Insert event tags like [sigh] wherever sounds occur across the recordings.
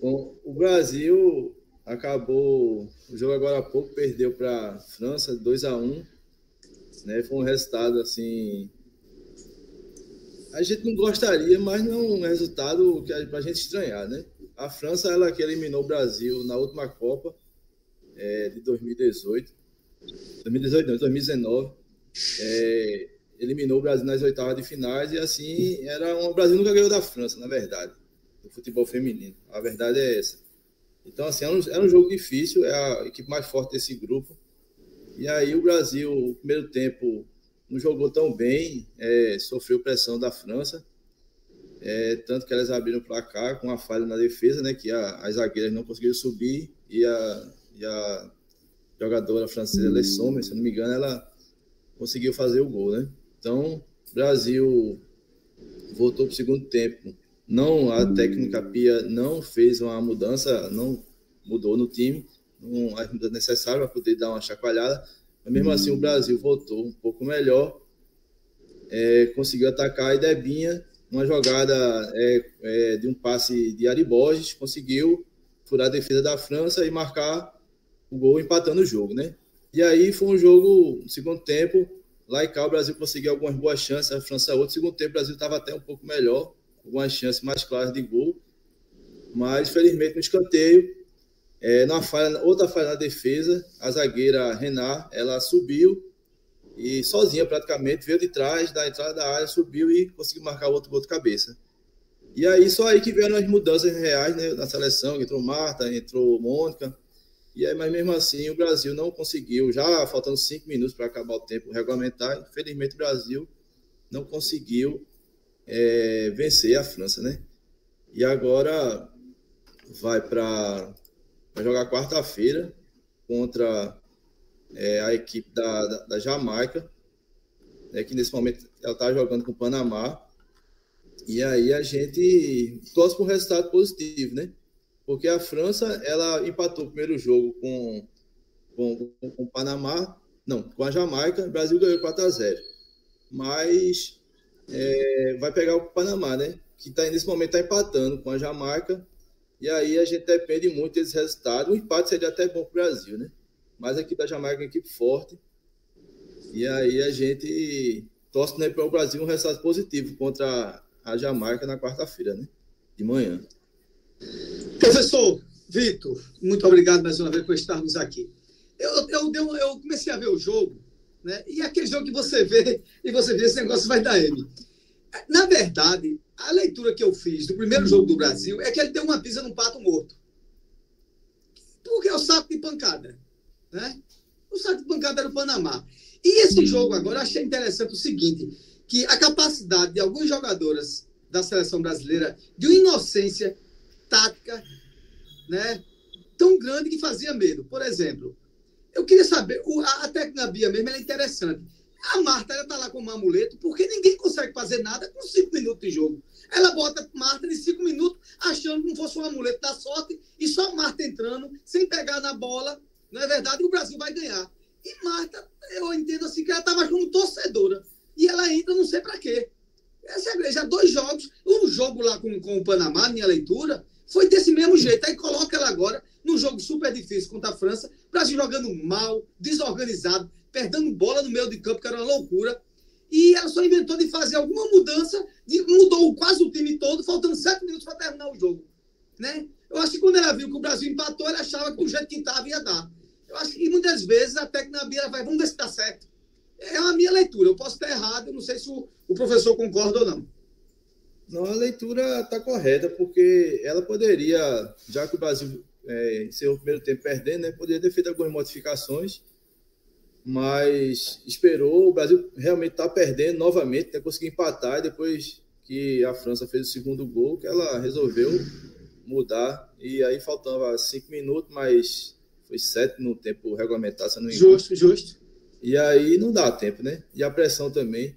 Bom, o Brasil acabou o jogo agora há pouco perdeu para a França 2 a 1 né? Foi um resultado assim a gente não gostaria, mas não é um resultado que para a gente estranhar, né? A França ela que eliminou o Brasil na última Copa é, de 2018, 2018 não, 2019, é, eliminou o Brasil nas oitavas de finais e assim era um, o Brasil nunca ganhou da França, na verdade, do futebol feminino. A verdade é essa. Então assim era um, era um jogo difícil, é a equipe mais forte desse grupo. E aí o Brasil, primeiro tempo não jogou tão bem, é, sofreu pressão da França, é, tanto que elas abriram o placar com a falha na defesa, né, que a, as zagueiras não conseguiram subir e a, e a jogadora francesa Le Sommer, se não me engano, ela conseguiu fazer o gol, né? Então, Brasil voltou para o segundo tempo. Não, a técnica Pia não fez uma mudança, não mudou no time, não as mudanças necessárias para poder dar uma chacoalhada, mas mesmo assim, o Brasil voltou um pouco melhor, é, conseguiu atacar e Debinha, uma jogada é, é, de um passe de Ari Borges, conseguiu furar a defesa da França e marcar o gol empatando o jogo, né? E aí foi um jogo, no segundo tempo, lá e cá o Brasil conseguiu algumas boas chances, a França outro. No segundo tempo o Brasil estava até um pouco melhor, algumas chances mais claras de gol, mas felizmente no escanteio é, falha, outra falha na defesa, a zagueira Renard, ela subiu e sozinha praticamente veio de trás da entrada da área, subiu e conseguiu marcar outro gol de cabeça. E aí só aí que vieram as mudanças reais né, na seleção, entrou Marta, entrou Mônica, e aí, mas mesmo assim o Brasil não conseguiu, já faltando cinco minutos para acabar o tempo regulamentar, infelizmente o Brasil não conseguiu é, vencer a França, né? E agora vai para jogar quarta-feira contra é, a equipe da, da, da Jamaica, né, que nesse momento ela está jogando com o Panamá. E aí a gente torce por um resultado positivo, né? Porque a França, ela empatou o primeiro jogo com, com, com, com o Panamá, não, com a Jamaica, o Brasil ganhou 4 a 0 Mas é, vai pegar o Panamá, né? Que tá, nesse momento está empatando com a Jamaica e aí a gente depende muito desse resultado. O empate seria até bom para o Brasil, né? Mas a equipe da Jamaica é uma equipe forte. E aí a gente torce né, para o Brasil um resultado positivo contra a Jamaica na quarta-feira, né? De manhã. Professor Vitor, muito obrigado mais uma vez por estarmos aqui. Eu, eu, eu comecei a ver o jogo, né? E aquele jogo que você vê e você vê esse negócio vai dar M. Na verdade, a leitura que eu fiz do primeiro jogo do Brasil é que ele deu uma pisa no pato morto. Porque é o saco de pancada. Né? O saco de pancada era o Panamá. E esse jogo agora, eu achei interessante o seguinte, que a capacidade de algumas jogadoras da seleção brasileira de uma inocência tática né, tão grande que fazia medo. Por exemplo, eu queria saber, a, a técnica Bia mesmo é interessante. A Marta ela tá lá com um amuleto, porque ninguém consegue fazer nada com cinco minutos de jogo. Ela bota Marta de cinco minutos, achando que não fosse um amuleto da sorte, e só Marta entrando, sem pegar na bola. Não é verdade? O Brasil vai ganhar. E Marta, eu entendo assim que ela estava como torcedora. E ela entra, não sei para quê. Essa é já dois jogos. Um jogo lá com, com o Panamá, minha leitura, foi desse mesmo jeito. Aí coloca ela agora jogo super difícil contra a França. Brasil jogando mal, desorganizado perdendo bola no meio de campo, que era uma loucura. E ela só inventou de fazer alguma mudança, de, mudou quase o time todo, faltando sete minutos para terminar o jogo. Né? Eu acho que quando ela viu que o Brasil empatou, ela achava que do jeito que estava ia dar. Eu acho que muitas vezes a técnica Bia vai, vamos ver se está certo. É a minha leitura. Eu posso estar errado, eu não sei se o, o professor concorda ou não. Não, a leitura está correta, porque ela poderia, já que o Brasil é, o primeiro tempo perdendo, né, poderia ter feito algumas modificações mas esperou. O Brasil realmente está perdendo novamente, né? conseguiu empatar e depois que a França fez o segundo gol, que ela resolveu mudar. E aí faltava cinco minutos, mas foi sete no tempo regulamentar, se não me engano. Justo, justo. E aí não dá tempo, né? E a pressão também.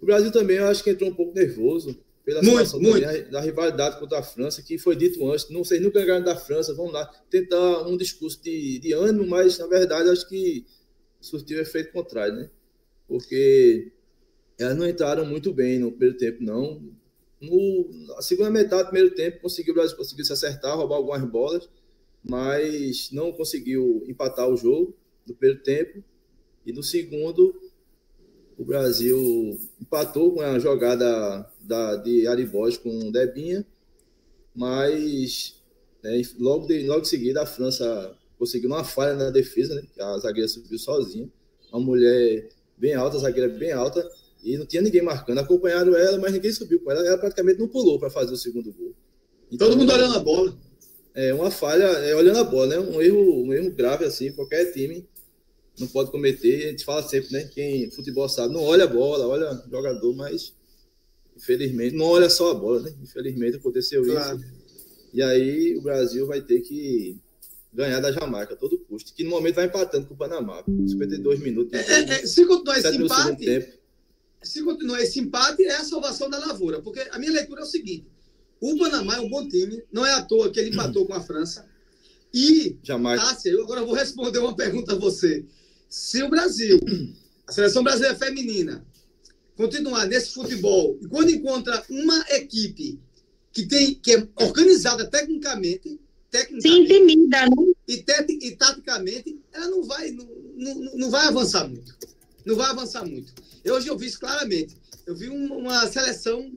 O Brasil também, eu acho que entrou um pouco nervoso pela muito, situação muito. Da rivalidade contra a França, que foi dito antes. Não sei, nunca ganharam da França, vamos lá. Tentar um discurso de, de ânimo, mas na verdade acho que surtiu efeito contrário, né? Porque elas não entraram muito bem no primeiro tempo, não. no, na segunda metade do primeiro tempo, conseguiu, o Brasil conseguiu se acertar, roubar algumas bolas, mas não conseguiu empatar o jogo no primeiro tempo. E no segundo, o Brasil empatou com a jogada da, de Aribós com o Debinha, mas né, logo, de, logo em seguida a França conseguiu uma falha na defesa, né, a zagueira subiu sozinha, uma mulher bem alta, a zagueira bem alta, e não tinha ninguém marcando. Acompanharam ela, mas ninguém subiu com ela. Ela praticamente não pulou para fazer o segundo gol. Então, Todo mundo olhando a bola. É uma falha, é, olhando a bola, né? Um erro, um erro grave assim, qualquer time não pode cometer. A gente fala sempre, né? Quem futebol sabe, não olha a bola, olha o jogador, mas infelizmente não olha só a bola, né? Infelizmente aconteceu claro. isso. E aí o Brasil vai ter que ganhar da Jamaica a todo custo, que no momento vai empatando com o Panamá. 52 minutos. É, é, é, se continuar esse empate, se continuar esse empate, é a salvação da lavoura. Porque a minha leitura é o seguinte: o Panamá é um bom time, não é à toa que ele empatou com a França. E, Jamais. Tássia, eu agora vou responder uma pergunta a você. Se o Brasil, a seleção brasileira feminina, continuar nesse futebol, e quando encontra uma equipe que, tem, que é organizada tecnicamente, tecnicamente Se intimida, né? e, te, e taticamente, ela não vai, não, não, não vai avançar muito. Não vai avançar muito. Hoje eu vi isso claramente. Eu vi uma seleção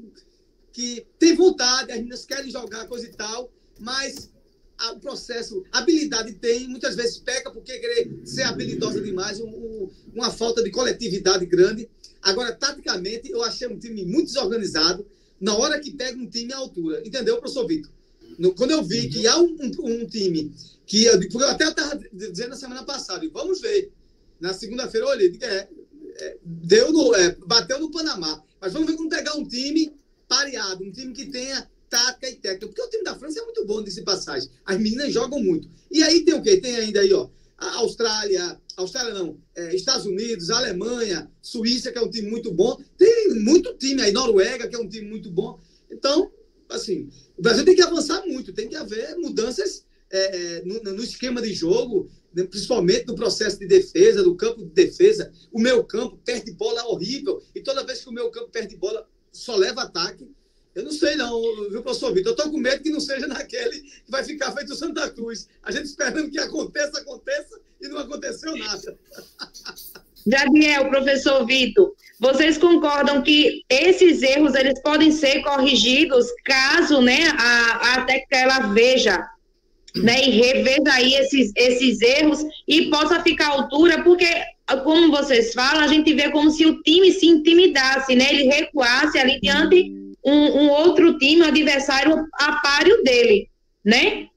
que tem vontade, as meninas querem jogar, coisa e tal, mas o processo, habilidade tem, muitas vezes peca porque querer ser habilidosa demais, um, um, uma falta de coletividade grande. Agora, taticamente, eu achei um time muito desorganizado na hora que pega um time à altura. Entendeu, professor Vitor? No, quando eu vi que há um, um, um time que. Porque eu até estava dizendo na semana passada, vamos ver. Na segunda-feira eu olhei, é, é, deu no, é, bateu no Panamá. Mas vamos ver como pegar um time pareado, um time que tenha tática e técnica. Porque o time da França é muito bom desse passagem. As meninas jogam muito. E aí tem o quê? Tem ainda aí, ó, a Austrália, Austrália não, é, Estados Unidos, Alemanha, Suíça, que é um time muito bom. Tem muito time aí, Noruega, que é um time muito bom. Então, assim, o Brasil tem que avançar muito, tem que haver mudanças é, é no, no, esquema de jogo, né, principalmente no processo de defesa, do campo de defesa. O meu campo perde bola horrível, e toda vez que o meu campo perde bola, só leva ataque. Eu não sei, não, viu, professor Vitor? Eu estou com medo que não seja naquele que vai ficar feito o Santa Cruz. A gente esperando que aconteça, aconteça, e não aconteceu nada. [laughs] Daniel, professor Vitor, vocês concordam que esses erros eles podem ser corrigidos caso né, a, a técnica ela veja né, e reveja aí esses, esses erros e possa ficar à altura, porque, como vocês falam, a gente vê como se o time se intimidasse, né, ele recuasse ali diante um, um outro time, adversário a páreo dele, né?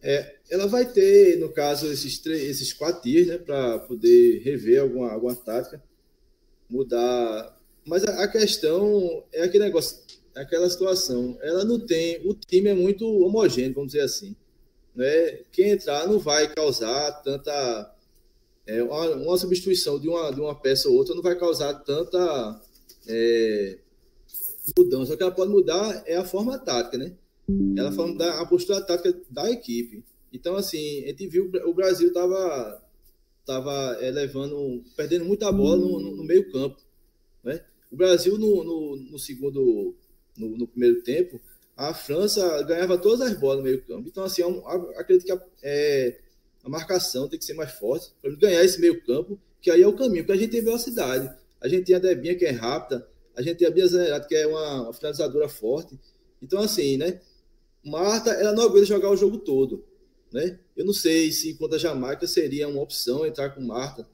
É, ela vai ter, no caso, esses, três, esses quatro dias, né, para poder rever alguma, alguma tática, mudar. Mas a, a, questão é aquele negócio, é aquela situação. Ela não tem, o time é muito homogêneo, vamos dizer assim. Né? Quem entrar não vai causar tanta. É, uma, uma, substituição de uma, de uma peça ou outra não vai causar tanta é, mudança. O que ela pode mudar é a forma tática, né? Ela falando da a postura tática da equipe. Então, assim, a gente viu o Brasil estava tava, é, levando, perdendo muita bola no, no, no, meio campo. Né? O Brasil, no, no, no segundo, no, no, primeiro tempo, a França ganhava todas as bolas no meio campo. Então, assim, eu, é acredito que a, é, a marcação tem que ser mais forte para ganhar esse meio campo, que aí é o caminho, porque a gente tem velocidade. A gente tem a Debinha, que é rápida, a gente tem a Bia Zanerato, que é uma finalizadora forte. Então, assim, né? Marta, ela não aguenta jogar o jogo todo, né? Eu não sei se contra a Jamaica seria uma opção entrar com Marta,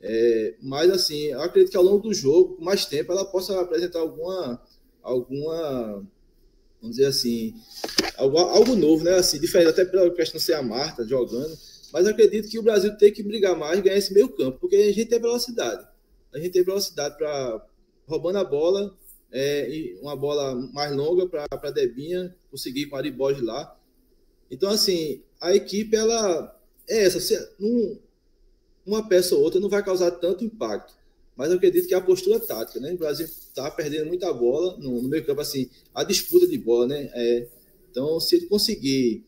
é, mas assim, eu acredito que ao longo do jogo, com mais tempo, ela possa apresentar alguma, alguma, vamos dizer assim, algo, algo novo, né? Assim, diferente até pela questão de ser a Marta jogando, mas acredito que o Brasil tem que brigar mais ganhar esse meio campo, porque a gente tem velocidade, a gente tem velocidade para roubando a bola, é, e uma bola mais longa para Debinha conseguir com a Ariboj lá. Então, assim, a equipe, ela é essa. Se, num, uma peça ou outra não vai causar tanto impacto. Mas eu acredito que é a postura tática, né? O Brasil está perdendo muita bola no, no meio campo, assim, a disputa de bola, né? É, então, se ele conseguir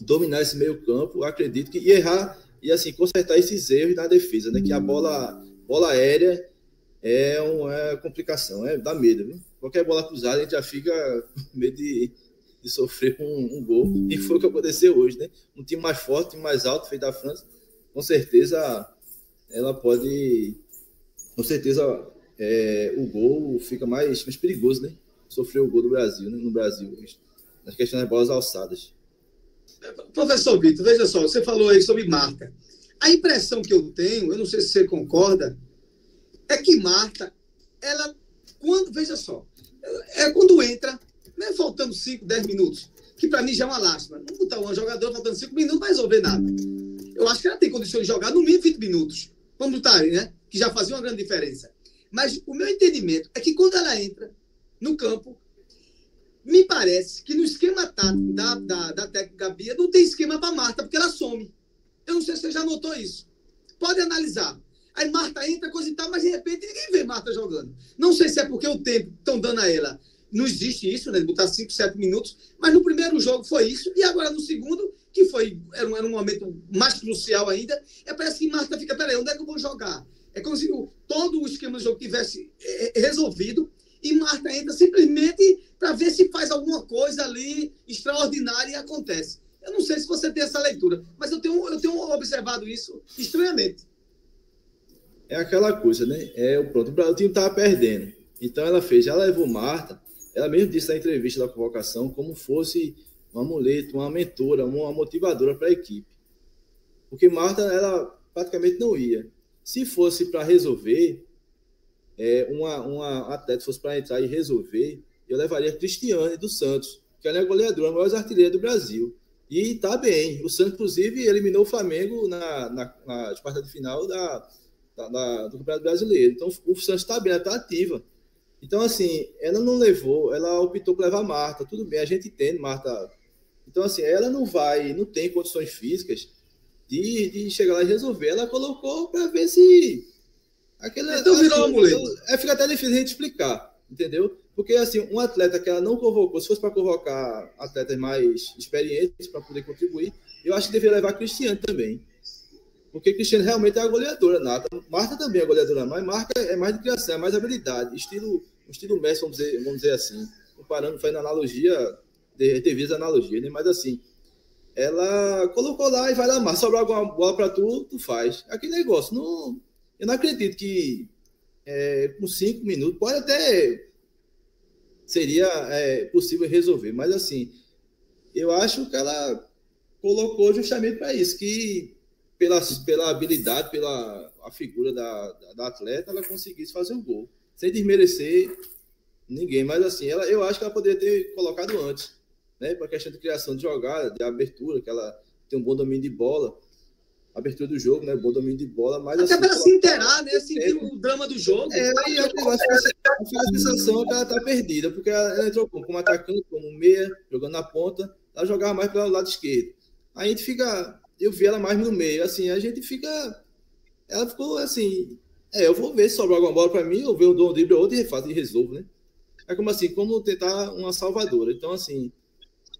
dominar esse meio campo, acredito que e errar e assim consertar esses erros na defesa, né? Que a bola, bola aérea é uma é complicação, é dá medo, viu? qualquer bola cruzada, a gente já fica [laughs] com medo de, de sofrer um, um, gol. E foi o que aconteceu hoje, né? Um time mais forte, mais alto, feito da França, com certeza ela pode. Com certeza é, o gol fica mais, mais perigoso, né? Sofrer o gol do Brasil, né? No Brasil, nas questões das bolas alçadas. Professor Vitor, veja só, você falou aí sobre Marta. A impressão que eu tenho, eu não sei se você concorda, é que Marta, ela, quando, veja só, é quando entra, né, faltando 5, 10 minutos, que para mim já é uma lástima. Não botar um jogador faltando 5 minutos não vai resolver nada. Eu acho que ela tem condições de jogar no mínimo 20 minutos. Vamos botar aí, né? Que já fazia uma grande diferença. Mas o meu entendimento é que quando ela entra no campo, me parece que no esquema tático da, da, da técnica Bia não tem esquema para Marta, porque ela some. Eu não sei se você já notou isso. Pode analisar. Aí Marta entra, coisa e tal, mas de repente ninguém vê Marta jogando. Não sei se é porque o tempo estão dando a ela. Não existe isso, né? Botar 5, 7 minutos. Mas no primeiro jogo foi isso. E agora no segundo, que foi era um, era um momento mais crucial ainda, é parece que Marta fica, peraí, onde é que eu vou jogar? É como se todo o esquema do jogo tivesse é, é resolvido e Marta entra simplesmente para ver se faz alguma coisa ali extraordinária e acontece. Eu não sei se você tem essa leitura, mas eu tenho, eu observado isso estranhamente é aquela coisa, né? É o pronto, o time estava perdendo. Então ela fez, ela levou Marta, ela mesmo disse na entrevista da convocação, como fosse uma muleta, uma mentora, uma motivadora para a equipe. Porque Marta, ela praticamente não ia. Se fosse para resolver, é, uma, uma atleta fosse para entrar e resolver, eu levaria Cristiane do Santos, que ela é goleadora, a maior artilheira do Brasil. E tá bem. O Santos, inclusive, eliminou o Flamengo na, na, na quarta de final da, da, da, do Campeonato Brasileiro. Então, o Santos está bem, ela está ativa. Então, assim, ela não levou, ela optou por levar Marta. Tudo bem, a gente entende, Marta. Então, assim, ela não vai, não tem condições físicas de, de chegar lá e resolver. Ela colocou para ver se. Aquele, então virou assim, amuleto. É, fica até difícil a gente explicar, entendeu? Porque, assim, um atleta que ela não convocou, se fosse para convocar atletas mais experientes para poder contribuir, eu acho que deveria levar Cristiano também. Porque Cristiano realmente é a goleadora nata. Marta também é goleadora, mas Marta é mais de criação, é mais habilidade. Estilo, estilo Messi, vamos dizer, vamos dizer assim. Comparando, fazendo analogia, devido à analogia, né? Mas assim, ela colocou lá e vai lá, mas sobrar alguma bola para tu, tu faz. Aquele negócio, não, eu não acredito que é, com cinco minutos, pode até seria é, possível resolver, mas assim, eu acho que ela colocou justamente para isso, que pela, pela habilidade, pela a figura da, da, da, atleta, ela conseguisse fazer um gol. Sem desmerecer ninguém, mas assim, ela, eu acho que ela poderia ter colocado antes, né? Para questão de criação de jogada, de abertura, que ela tem um bom domínio de bola, abertura do jogo, né? Bom domínio de bola, mas até assim, para se inteirar, né? Sentir o drama do jogo. É, aí a, a, sensação que ela tá perdida, porque ela entrou como, atacante, como meia, jogando na ponta, ela jogava mais pelo lado esquerdo. Aí a gente fica eu vi ela mais no meio. Assim, a gente fica. Ela ficou assim. É, eu vou ver se sobra alguma bola para mim, ou ver o dom drible outro e refaço e resolvo, né? É como assim, como tentar uma salvadora. Então, assim,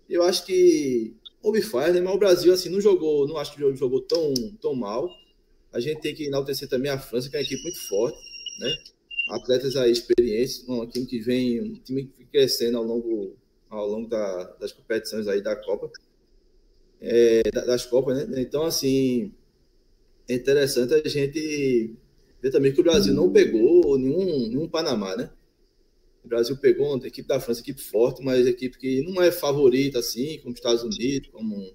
eu acho que houve falhas, né? Mas o Brasil, assim, não jogou, não acho que jogou tão, tão mal. A gente tem que enaltecer também a França, que é uma equipe muito forte, né? Atletas aí experientes, um time que vem, um time que crescendo ao longo, ao longo da, das competições aí da Copa é, das Copas, né? Então, assim, é interessante a gente ver também que o Brasil não pegou nenhum, nenhum Panamá, né? O Brasil pegou uma equipe da França, equipe forte, mas equipe que não é favorita, assim, como os Estados Unidos, como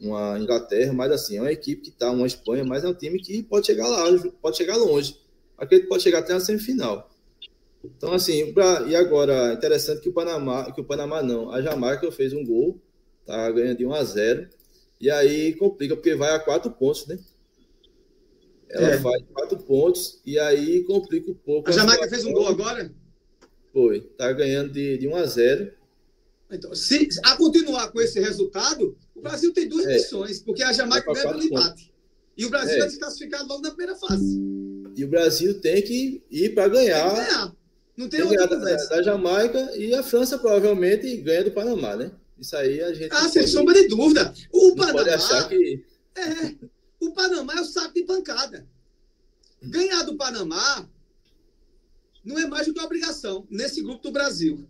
uma Inglaterra, mas assim, é uma equipe que está, uma Espanha, mas é um time que pode chegar lá, pode chegar longe. Acredito que pode chegar até a semifinal. Então, assim, pra, e agora, interessante que o Panamá, que o Panamá não, a Jamaica fez um gol Tá ganhando de 1 a 0 E aí complica, porque vai a quatro pontos, né? Ela é. faz quatro pontos e aí complica um pouco. A Jamaica fez um gol agora? Foi. Tá ganhando de, de 1 a 0 Então, se a continuar com esse resultado, o Brasil tem duas é. missões, porque a Jamaica ganha pelo empate. E o Brasil é. vai se classificar logo na primeira fase. E o Brasil tem que ir para ganhar. Tem que ganhar. Não tem, tem outra da, da Jamaica e a França provavelmente ganha do Panamá, né? Isso aí a gente. Ah, sem sombra de dúvida. O Panamá. Pode achar que. É. O Panamá é o saco de pancada. Ganhar do Panamá não é mais do que uma obrigação nesse grupo do Brasil.